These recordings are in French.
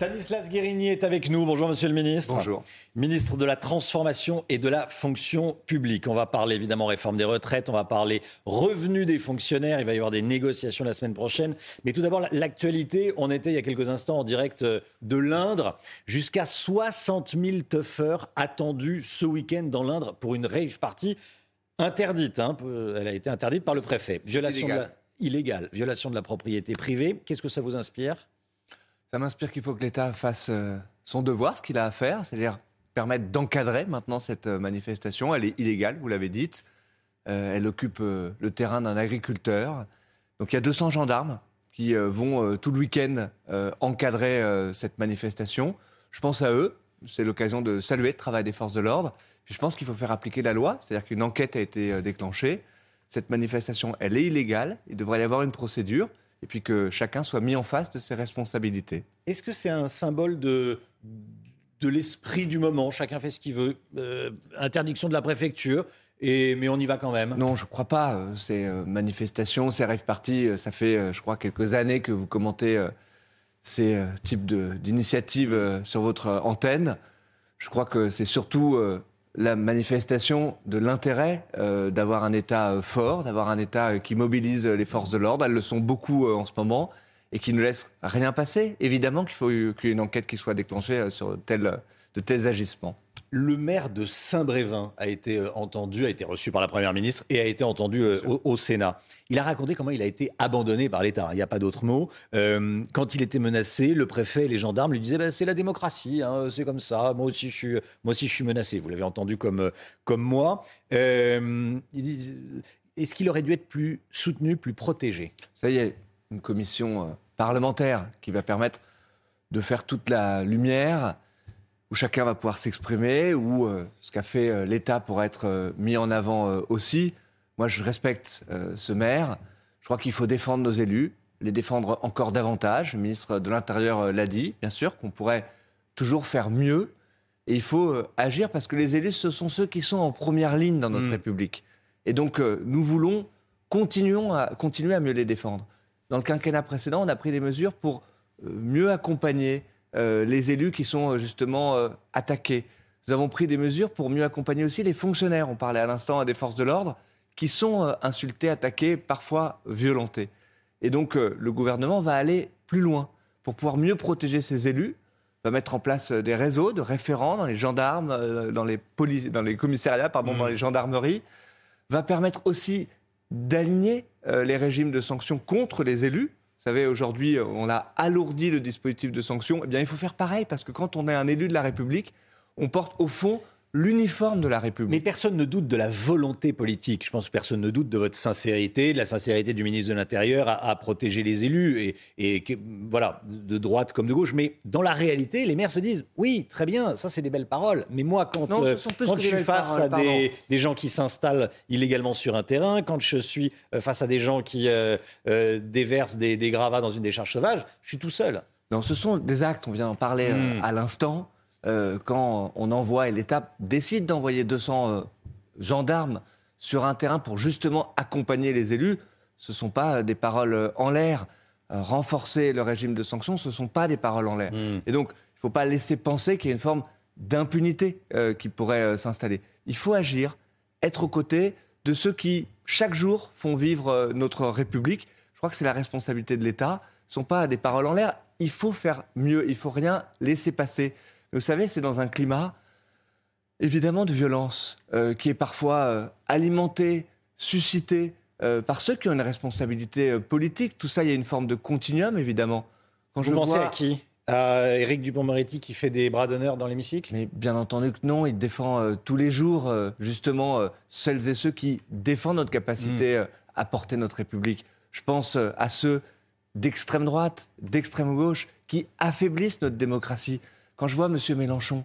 Stanislas Guérini est avec nous. Bonjour, monsieur le ministre. Bonjour. Ministre de la Transformation et de la Fonction publique. On va parler évidemment réforme des retraites, on va parler revenus des fonctionnaires. Il va y avoir des négociations la semaine prochaine. Mais tout d'abord, l'actualité. On était il y a quelques instants en direct euh, de l'Indre. Jusqu'à 60 000 tuffeurs attendus ce week-end dans l'Indre pour une rave party interdite. Hein. Elle a été interdite par le préfet. Violation de la... illégale. Violation de la propriété privée. Qu'est-ce que ça vous inspire? Ça m'inspire qu'il faut que l'État fasse euh, son devoir, ce qu'il a à faire, c'est-à-dire permettre d'encadrer maintenant cette euh, manifestation. Elle est illégale, vous l'avez dit. Euh, elle occupe le terrain d'un agriculteur. Donc il y a 200 gendarmes qui vont tout le week-end encadrer cette manifestation. Je pense à eux. C'est l'occasion de saluer le travail des forces de l'ordre. Je pense qu'il faut faire appliquer la loi, c'est-à-dire qu'une enquête a été déclenchée. Cette manifestation, elle est illégale. Il devrait y avoir une procédure et puis que chacun soit mis en face de ses responsabilités. Est-ce que c'est un symbole de, de l'esprit du moment? Chacun fait ce qu'il veut. Euh, interdiction de la préfecture. Et, mais on y va quand même. Non, je ne crois pas. Euh, ces euh, manifestations, ces rêves parties, ça fait, je crois, quelques années que vous commentez ces types d'initiatives sur votre antenne. Je crois que c'est surtout la manifestation de l'intérêt euh, d'avoir un État euh, fort, d'avoir un État euh, qui mobilise les forces de l'ordre. Elles le sont beaucoup en ce moment et qui ne laissent rien passer. Évidemment qu'il faut qu'il y ait une enquête qui soit déclenchée sur de tels agissements le maire de Saint-Brévin a été euh, entendu, a été reçu par la Première ministre et a été entendu euh, au, Sénat. Il a raconté comment il a été abandonné par l'État. Il n'y a pas d'autre mot. Euh, quand il était menacé, le préfet et les gendarmes lui disaient bah, c'est la démocratie, hein, c'est comme ça. Moi aussi, je suis, moi aussi, je suis menacé. Vous l'avez entendu comme, comme moi. Est-ce qu'il aurait dû être plus soutenu, plus protégé? Ça y est, une commission parlementaire qui va permettre de faire toute la lumière où chacun va pouvoir s'exprimer, où euh, ce qu'a fait euh, l'État pourra être euh, mis en avant aussi. Moi, je respecte ce maire. Je crois qu'il faut défendre nos élus, les défendre encore davantage. Le ministre de l'Intérieur l'a dit, bien sûr, qu'on pourrait toujours faire mieux. Et il faut agir parce que les élus, ce sont ceux qui sont en première ligne dans notre mmh. République. Et donc, nous voulons continuons à, continuer à mieux les défendre. Dans le quinquennat précédent, on a pris des mesures pour mieux accompagner euh, les élus qui sont euh, justement euh, attaqués. Nous avons pris des mesures pour mieux accompagner aussi les fonctionnaires. On parlait à l'instant des forces de l'ordre qui sont insultés, attaqués, parfois violentés. Et donc le gouvernement va aller plus loin pour pouvoir mieux protéger ces élus, va mettre en place des réseaux de référents dans les gendarmes, dans les, dans les commissariats, pardon, dans mmh. les gendarmeries, va permettre aussi d'aligner les régimes de sanctions contre les élus vous savez, aujourd'hui, on a alourdi le dispositif de sanctions. Eh bien, il faut faire pareil, parce que quand on est un élu de la République, on porte au fond l'uniforme de la République. Mais personne ne doute de la volonté politique. Je pense que personne ne doute de votre sincérité, de la sincérité du ministre de l'Intérieur à, protéger les élus, et, voilà, de droite comme de gauche. Mais dans la réalité, les maires se disent oui, très bien, ça c'est des belles paroles. Mais moi, quand, euh, quand je suis face à des, gens qui s'installent illégalement sur un terrain, quand je suis euh, face à des gens qui euh, déversent des, gravats dans une décharge sauvage, je suis tout seul. Non, ce sont des actes, on vient d'en parler hmm. à l'instant. Euh, quand on envoie et l'État décide d'envoyer 200 euh, gendarmes sur un terrain pour justement accompagner les élus, ce ne sont pas des paroles euh, en l'air. renforcer le régime de sanctions, ce ne sont pas des paroles en l'air. Et donc, il ne faut pas laisser penser qu'il y a une forme d'impunité qui pourrait s'installer. Il faut agir, être aux côtés de ceux qui, chaque jour, font vivre notre République. Je crois que c'est la responsabilité de l'État. Ce ne sont pas des paroles en l'air. Il faut faire mieux. Il ne faut rien laisser passer. Vous savez, c'est dans un climat évidemment de violence euh, qui est parfois euh, alimenté, suscité euh, par ceux qui ont une responsabilité politique. Tout ça, il y a une forme de continuum, évidemment. Quand Vous je pensez à qui? À Éric Dupont-Moretti qui fait des bras d'honneur dans l'hémicycle? Mais bien entendu que non, il défend tous les jours justement celles et ceux qui défendent notre capacité hmm. à porter notre République. Je pense à ceux d'extrême droite, d'extrême gauche qui affaiblissent notre démocratie. Quand je vois M. Mélenchon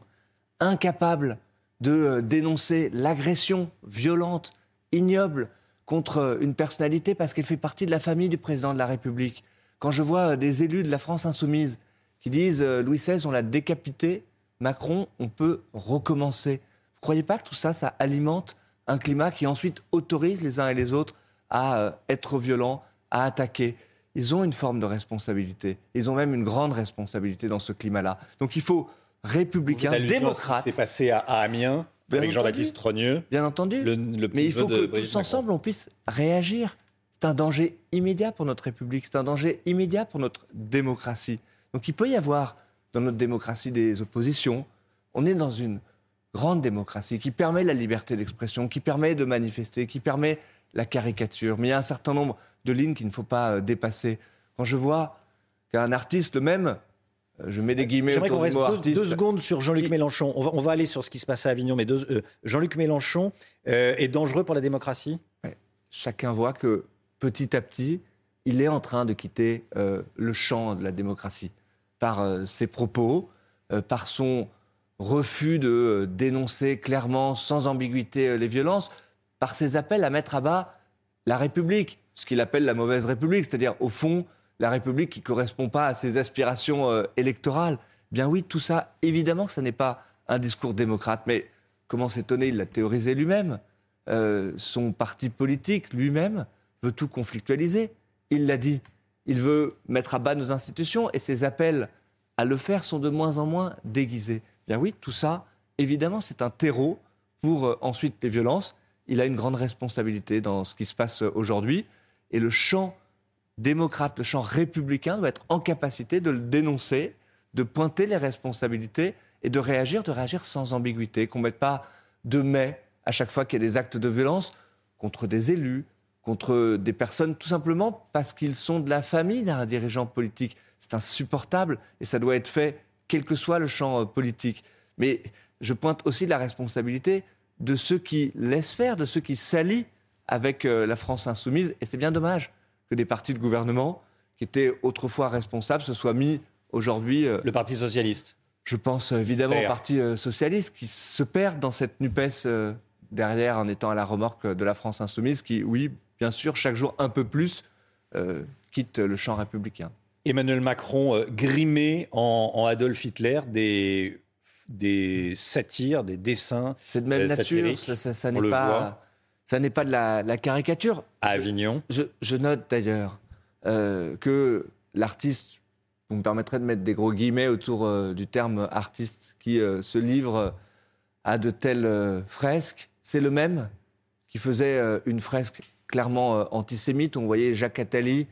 incapable de euh, dénoncer l'agression violente, ignoble contre euh, une personnalité parce qu'elle fait partie de la famille du président de la République, quand je vois euh, des élus de la France insoumise qui disent Louis XVI, on l'a décapité, Macron, on peut recommencer. Vous ne croyez pas que tout ça, ça alimente un climat qui ensuite autorise les uns et les autres à être violents, à attaquer? Ils ont une forme de responsabilité. Ils ont même une grande responsabilité dans ce climat-là. Donc il faut républicain, démocrate. C'est passé à, Amiens avec Jean-Baptiste Trogneux. Bien entendu. Mais il faut que tous ensemble, on puisse réagir. C'est un danger immédiat pour notre République. C'est un danger immédiat pour notre démocratie. Donc il peut y avoir dans notre démocratie des oppositions. On est dans une grande démocratie qui permet la liberté d'expression, qui permet de manifester, qui permet la caricature. Mais il y a un certain nombre de lignes qu'il ne faut pas euh, dépasser. Quand je vois qu'un artiste, le même, euh, je mets des guillemets autour du mot artiste. Deux secondes sur Jean-Luc Mélenchon. On va, aller sur ce qui se passe à Avignon, mais euh, Jean-Luc Mélenchon est dangereux pour la démocratie? Chacun voit que petit à petit, il est en train de quitter le champ de la démocratie par ses propos, par son refus de dénoncer clairement, sans ambiguïté, les violences, par ses appels à mettre à bas la République ce qu'il appelle la mauvaise République, c'est-à-dire au fond la République qui ne correspond pas à ses aspirations euh, électorales. Bien oui, tout ça, évidemment que ce n'est pas un discours démocrate, mais comment s'étonner, il l'a théorisé lui-même. Euh, son parti politique lui-même veut tout conflictualiser. Il l'a dit. Il veut mettre à bas nos institutions et ses appels à le faire sont de moins en moins déguisés. Bien oui, tout ça, évidemment, c'est un terreau pour euh, ensuite les violences. Il a une grande responsabilité dans ce qui se passe aujourd'hui. Et le champ démocrate, le champ républicain doit être en capacité de le dénoncer, de pointer les responsabilités et de réagir, de réagir sans ambiguïté, qu'on ne mette pas de mai à chaque fois qu'il y a des actes de violence contre des élus, contre des personnes, tout simplement parce qu'ils sont de la famille d'un dirigeant politique. C'est insupportable et ça doit être fait quel que soit le champ euh, politique. Mais je pointe aussi la responsabilité de ceux qui laissent faire, de ceux qui s'allient avec euh, la France insoumise. Et c'est bien dommage que des partis de gouvernement qui étaient autrefois responsables se soient mis aujourd'hui. Euh, le Parti socialiste. Je pense évidemment au Parti euh, socialiste qui se perd dans cette NUPES derrière en étant à la remorque de la France insoumise qui, oui, bien sûr, chaque jour un peu plus quitte le champ républicain. Emmanuel Macron grimé en, Adolf Hitler des, des satires, des dessins. C'est de même nature, ça, ça n'est pas ça n'est pas de la, caricature. À Avignon. Je, note d'ailleurs euh, que l'artiste, vous me permettrez de mettre des gros guillemets autour euh, du terme artiste, qui euh, se livre à de telles fresques, c'est le même qui faisait une fresque clairement antisémite. On voyait Jacques Attali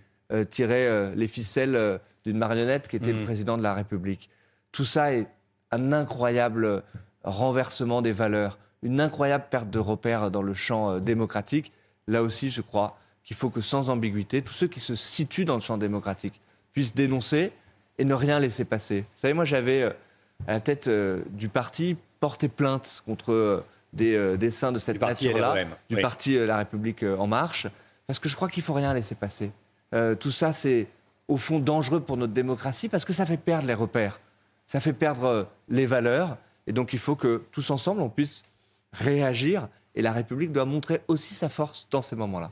tirer les ficelles d'une marionnette qui était le mmh. président de la République. Tout ça est un incroyable renversement des valeurs une incroyable perte de repères dans le champ euh, démocratique. Là aussi, je crois qu'il faut que sans ambiguïté, tous ceux qui se situent dans le champ démocratique puissent dénoncer et ne rien laisser passer. Vous savez, moi, j'avais euh, à la tête euh, du parti porté plainte contre des dessins de cette nature-là, du parti La République En Marche, parce que je crois qu'il faut rien laisser passer. tout ça, c'est au fond dangereux pour notre démocratie parce que ça fait perdre les repères, ça fait perdre les valeurs, et donc il faut que tous ensemble, on puisse réagir. Et la République doit montrer aussi sa force dans ces moments-là.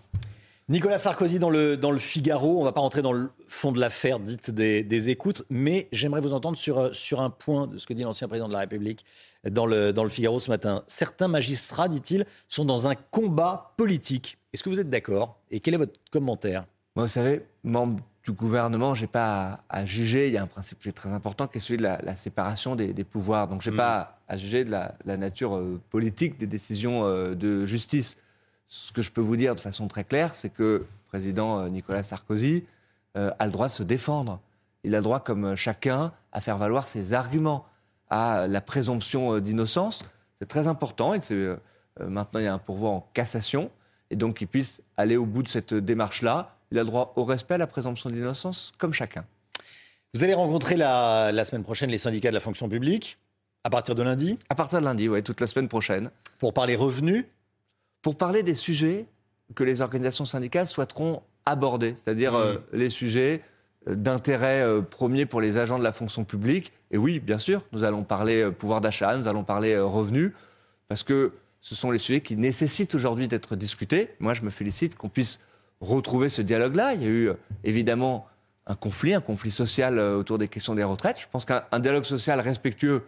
Nicolas Sarkozy dans le, dans le Figaro, on ne va pas rentrer dans le fond de l'affaire dite des, écoutes, mais j'aimerais vous entendre sur, sur un point de ce que dit l'ancien président de la République dans le, dans le Figaro ce matin. Certains magistrats, dit-il, sont dans un combat politique. Est-ce que vous êtes d'accord? Et quel est votre commentaire? Moi, vous savez, membre du gouvernement, je n'ai pas à, juger. Il y a un principe qui est très important, qui est celui de la, séparation des, pouvoirs. Donc, je n'ai mm. pas à juger de la, nature euh, politique des décisions euh, de justice. Ce que je peux vous dire de façon très claire, c'est que le président euh, Nicolas Sarkozy a le droit de se défendre. Il a le droit, comme chacun, à faire valoir ses arguments, à la présomption d'innocence. C'est très important. Et maintenant, il y a un pourvoi en cassation. Et donc, qu'il puisse aller au bout de cette démarche-là il a le droit au respect, à la présomption d'innocence, comme chacun. Vous allez rencontrer la, semaine prochaine les syndicats de la fonction publique, à partir de lundi À partir de lundi, oui, toute la semaine prochaine. Pour parler revenus Pour parler des sujets que les organisations syndicales souhaiteront aborder, c'est-à-dire mmh. euh, les sujets euh, d'intérêt euh, premier pour les agents de la fonction publique. Et oui, bien sûr, nous allons parler pouvoir d'achat, nous allons parler revenus, parce que ce sont les sujets qui nécessitent aujourd'hui d'être discutés. Moi, je me félicite qu'on puisse retrouver ce dialogue-là. Il y a eu évidemment un conflit, un conflit social autour des questions des retraites. Je pense qu'un dialogue social respectueux,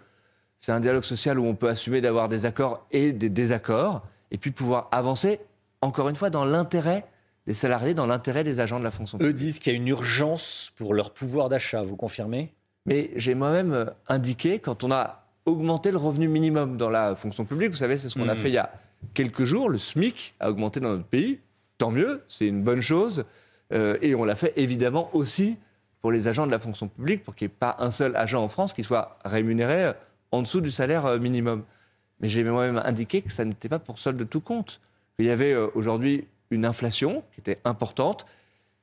c'est un dialogue social où on peut assumer d'avoir des accords et des désaccords, et puis pouvoir avancer, encore une fois, dans l'intérêt des salariés dans l'intérêt des agents de la fonction publique. Eux disent qu'il y a une urgence pour leur pouvoir d'achat, vous confirmez? Mais j'ai moi-même euh, indiqué, quand on a augmenté le revenu minimum dans la fonction publique, vous savez, c'est ce qu'on a Mhm. fait il y a quelques jours, le SMIC a augmenté dans notre pays, tant mieux, c'est une bonne chose, Euh, et on l'a fait évidemment aussi pour les agents de la fonction publique, pour qu'il n'y ait pas un seul agent en France qui soit rémunéré euh, en dessous du salaire euh, minimum. Mais j'ai moi-même indiqué que ça n'était pas pour solde de tout compte, qu'il y avait euh, aujourd'hui une inflation qui était importante,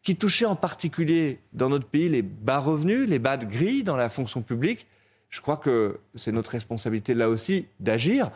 qui touchait en particulier dans notre pays les bas revenus, les bas de grille dans la fonction publique. Je crois que c'est notre responsabilité là aussi d'agir.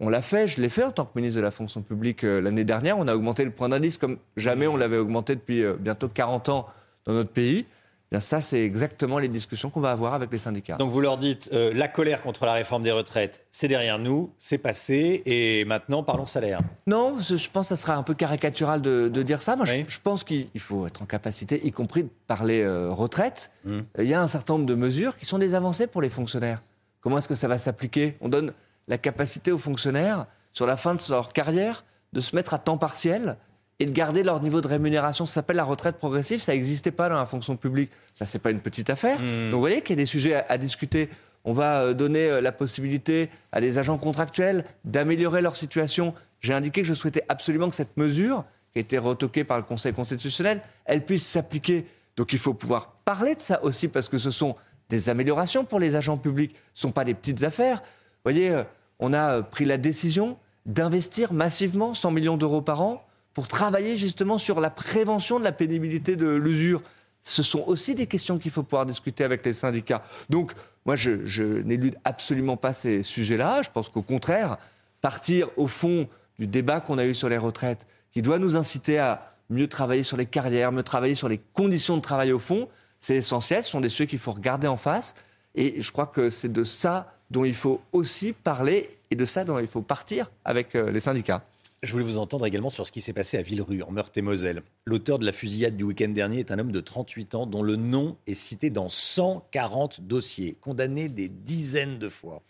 On l'a fait, je l'ai fait en tant que ministre de la fonction publique euh, l'année dernière. On a augmenté le point d'indice comme jamais on l'avait augmenté depuis bientôt 40 ans dans notre pays. Bien ça, c'est exactement les discussions qu'on va avoir avec les syndicats. Donc vous leur dites, euh, la colère contre la réforme des retraites, c'est derrière nous, c'est passé, et maintenant parlons salaire. Non, je pense que ça sera un peu caricatural de, de dire ça. Moi, je- Oui. je, pense qu'il il faut être en capacité, y compris de parler euh, retraite. Mm. Il y a un certain nombre de mesures qui sont des avancées pour les fonctionnaires. Comment est-ce que ça va s'appliquer? On donne la capacité aux fonctionnaires, sur la fin de leur carrière, de se mettre à temps partiel et de garder leur niveau de rémunération. Ça s'appelle la retraite progressive. Ça n'existait pas dans la fonction publique. Ça, c'est pas une petite affaire. Mm. Donc, vous voyez qu'il y a des sujets à, à discuter. On va euh, donner euh, la possibilité à des agents contractuels d'améliorer leur situation. J'ai indiqué que je souhaitais absolument que cette mesure, qui a été retoquée par le Conseil constitutionnel, elle puisse s'appliquer. Donc il faut pouvoir parler de ça aussi, parce que ce sont des améliorations pour les agents publics. Ce ne sont pas des petites affaires. Vous voyez, euh, on a pris la décision d'investir massivement 100 millions d'euros par an pour travailler justement sur la prévention de la pénibilité de l'usure. Ce sont aussi des questions qu'il faut pouvoir discuter avec les syndicats. Donc, moi, je, n'élude absolument pas ces sujets-là. Je pense qu'au contraire, partir au fond du débat qu'on a eu sur les retraites, qui doit nous inciter à mieux travailler sur les carrières, mieux travailler sur les conditions de travail au fond, c'est essentiel. Ce sont des sujets qu'il faut regarder en face. Et je crois que c'est de ça dont il faut aussi parler et de ça dont il faut partir avec euh, les syndicats. Je voulais vous entendre également sur ce qui s'est passé à Villerue, en Meurthe-et-Moselle. L'auteur de la fusillade du week-end dernier est un homme de 38 ans dont le nom est cité dans 140 dossiers, condamné des dizaines de fois,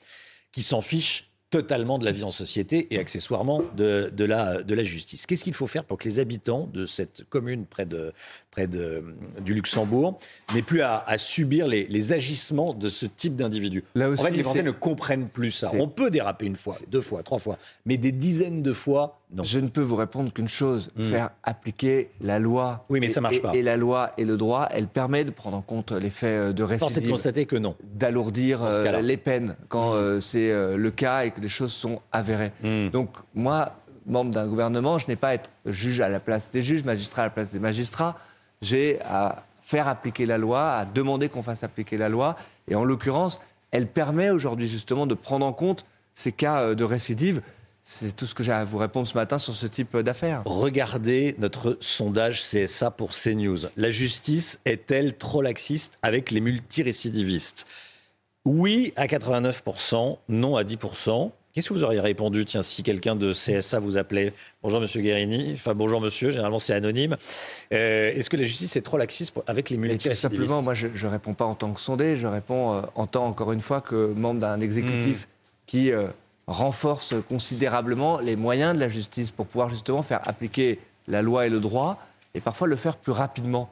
qui s'en fiche totalement de la vie en société et accessoirement de, de la, de la justice. Qu'est-ce qu'il faut faire pour que les habitants de cette commune près, de, près de, du Luxembourg n'aient plus à, à subir les, les agissements de ce type d'individu En fait, les Français ne comprennent plus ça. On peut déraper une fois, deux fois, trois fois, mais des dizaines de fois, non. Je ne peux vous répondre qu'une chose, Hmm. faire appliquer la loi. Oui, mais Et- ça marche pas. Et la loi et le droit, elle permet de prendre en compte les faits euh, de Force est de récidive, constater que non. d'alourdir euh, les peines quand euh, c'est euh, le cas et que les choses sont avérées. Hmm. Donc moi, membre d'un gouvernement, je n'ai pas à être juge à la place des juges, magistrat à la place des magistrats. J'ai à faire appliquer la loi, à demander qu'on fasse appliquer la loi. Et en l'occurrence, elle permet aujourd'hui justement de prendre en compte ces cas euh, de récidive. C'est tout ce que j'ai à vous répondre ce matin sur ce type euh, d'affaires. Regardez notre sondage CSA pour CNews. La justice est-elle trop laxiste avec les multirécidivistes? Oui à 89%, non à 10%. Qu'est-ce que vous auriez répondu, tiens, si quelqu'un de CSA vous appelait Bonjour Monsieur Guérini, enfin bonjour Monsieur, généralement c'est anonyme. Euh, Est-ce que la justice est trop laxiste pour- avec les multirécidivistes simplement, moi, je ne réponds pas en tant que sondé, je réponds euh, en tant, encore une fois, que membre d'un exécutif qui euh, renforce considérablement les moyens de la justice pour pouvoir justement faire appliquer la loi et le droit, et parfois le faire plus rapidement.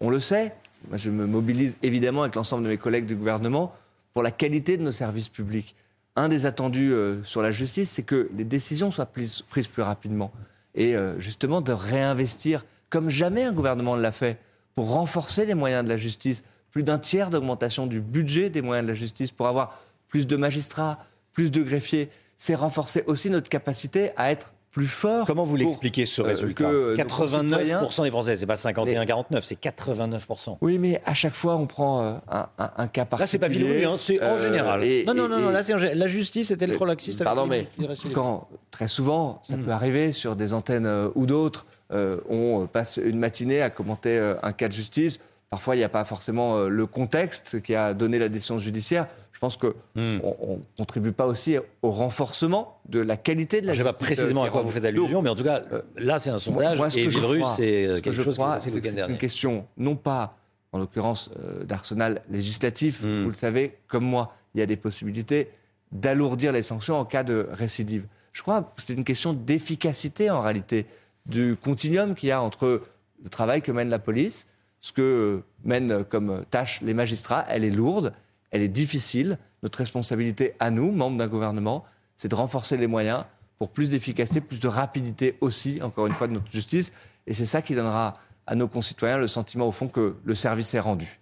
On le sait, moi, je me mobilise évidemment avec l'ensemble de mes collègues du gouvernement pour la qualité de nos services publics. Un des attendus euh, sur la justice, c'est que les décisions soient prises, plus rapidement. Et euh, justement de réinvestir, comme jamais un gouvernement ne l'a fait, pour renforcer les moyens de la justice. Plus d'un tiers d'augmentation du budget des moyens de la justice pour avoir plus de magistrats, plus de greffiers. C'est renforcer aussi notre capacité à être plus fort. Comment vous l'expliquez ce euh, résultat que nos concitoyens- 89% des Français, c'est pas 51-49, c'est 89%. Oui, mais à chaque fois, on prend euh, un, un- un cas particulier. Là, c'est pas Villeroy, hein, c'est en Euh, général. et- non, non, et- non, non, et- là, c'est la justice est-elle trop laxiste Pardon, mais quand très souvent, ça peut arriver sur des antennes euh, ou d'autres, euh, on passe une matinée à commenter euh, un cas de justice. Parfois, il n'y a pas forcément euh, le contexte qui a donné la décision judiciaire. Je pense qu'on Hmm. ne contribue pas aussi au renforcement de la qualité de la Je ne sais pas justice. précisément euh, à quoi vous faites allusion, mais en tout cas, euh, là, c'est un sondage. moi, ce et que je crois- c'est ce euh, que quelque chose crois, c'est une question, non pas, en l'occurrence, euh, d'arsenal législatif. Mm. Vous le savez, comme moi, il y a des possibilités d'alourdir les sanctions en cas de récidive. Je crois que c'est une question d'efficacité en réalité, du continuum qu'il y a entre le travail que mène la police, ce que mènent comme tâche les magistrats, elle est lourde, elle est difficile. Notre responsabilité à nous, membres d'un gouvernement, c'est de renforcer les moyens pour plus d'efficacité, plus de rapidité aussi, encore une fois, de notre justice. Et c'est ça qui donnera à nos concitoyens le sentiment, au fond, que le service est rendu.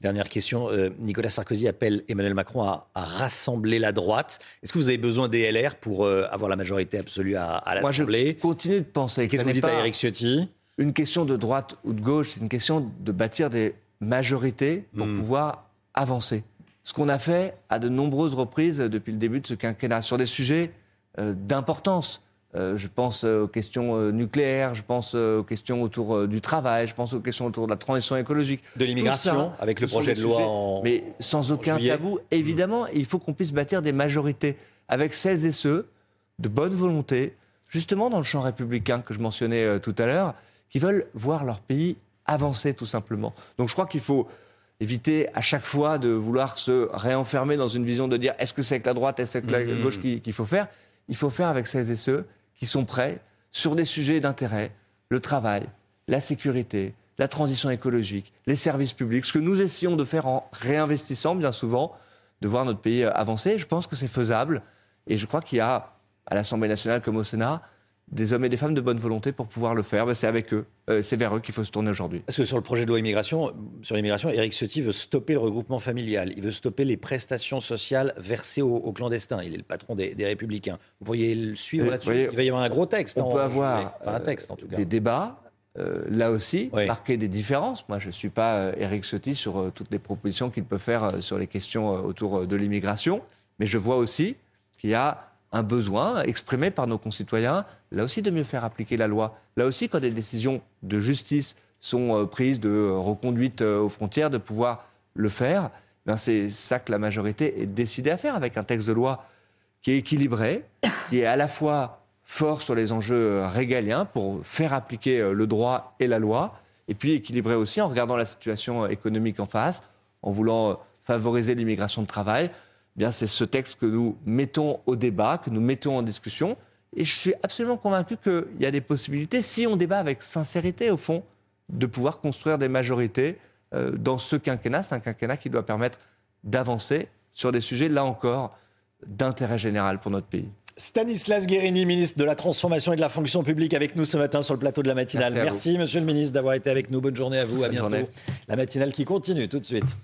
Dernière question. Euh, Nicolas Sarkozy appelle Emmanuel Macron à, rassembler la droite. Est-ce que vous avez besoin des LR pour euh, avoir la majorité absolue à, à l'Assemblée Moi, je continue de penser Qu'est-ce que vous dites à Eric Ciotti? Une question de droite ou de gauche, c'est une question de bâtir des majorités pour hmm. pouvoir avancer. Ce qu'on a fait à de nombreuses reprises depuis le début de ce quinquennat sur des sujets euh, d'importance. Euh, je pense euh, aux questions nucléaires, je pense aux questions autour du travail, je pense aux questions autour de la transition écologique. De l'immigration, avec le projet de loi en. Mais sans aucun tabou, évidemment, il faut qu'on puisse bâtir des majorités avec celles et ceux de bonne volonté, justement dans le champ républicain que je mentionnais tout à l'heure, qui veulent voir leur pays avancer tout simplement. Donc je crois qu'il faut éviter à chaque fois de vouloir se réenfermer dans une vision de dire est-ce que c'est avec la droite, est-ce que c'est avec la mm-hmm. gauche qu'il faut faire? Il faut faire avec celles et ceux qui sont prêts sur des sujets d'intérêt, le travail, la sécurité, la transition écologique, les services publics, ce que nous essayons de faire en réinvestissant bien souvent, de voir notre pays avancer. Je pense que c'est faisable et je crois qu'il y a à l'Assemblée nationale comme au Sénat des hommes et des femmes de bonne volonté pour pouvoir le faire. Ben, c'est avec eux, euh, c'est vers eux qu'il faut se tourner aujourd'hui. Parce que sur le projet de loi immigration, sur l'immigration, Éric Ciotti veut stopper le regroupement familial. Il veut stopper les prestations sociales versées aux, clandestins. Il est le patron des, Républicains. Vous pourriez le suivre euh, là-dessus. Il va y avoir un gros texte. On peut avoir un texte, en tout cas. des débats. Euh, là aussi, marquer des différences. Moi, je ne suis pas Éric Ciotti sur toutes les propositions qu'il peut faire sur les questions autour de l'immigration, mais je vois aussi qu'il y a un besoin exprimé par nos concitoyens, là aussi de mieux faire appliquer la loi. Là aussi, quand des décisions de justice sont euh, prises de reconduite euh, aux frontières, de pouvoir le faire, ben c'est ça que la majorité est décidée à faire avec un texte de loi qui est équilibré, qui est à la fois fort sur les enjeux euh, régaliens pour faire appliquer le droit et la loi, et puis équilibré aussi en regardant la situation économique en face, en voulant favoriser l'immigration de travail, eh c'est ce texte que nous mettons au débat, que nous mettons en discussion. Et je suis absolument convaincu qu'il y a des possibilités, si on débat avec sincérité, au fond, de pouvoir construire des majorités euh, dans ce quinquennat. C'est un quinquennat qui doit permettre d'avancer sur des sujets, là encore, d'intérêt général pour notre pays. Stanislas Guérini, ministre de la Transformation et de la Fonction publique, avec nous ce matin sur le plateau de la matinale. Merci, Merci monsieur le ministre, d'avoir été avec nous. Bonne journée à vous. À bientôt. La matinale qui continue tout de suite.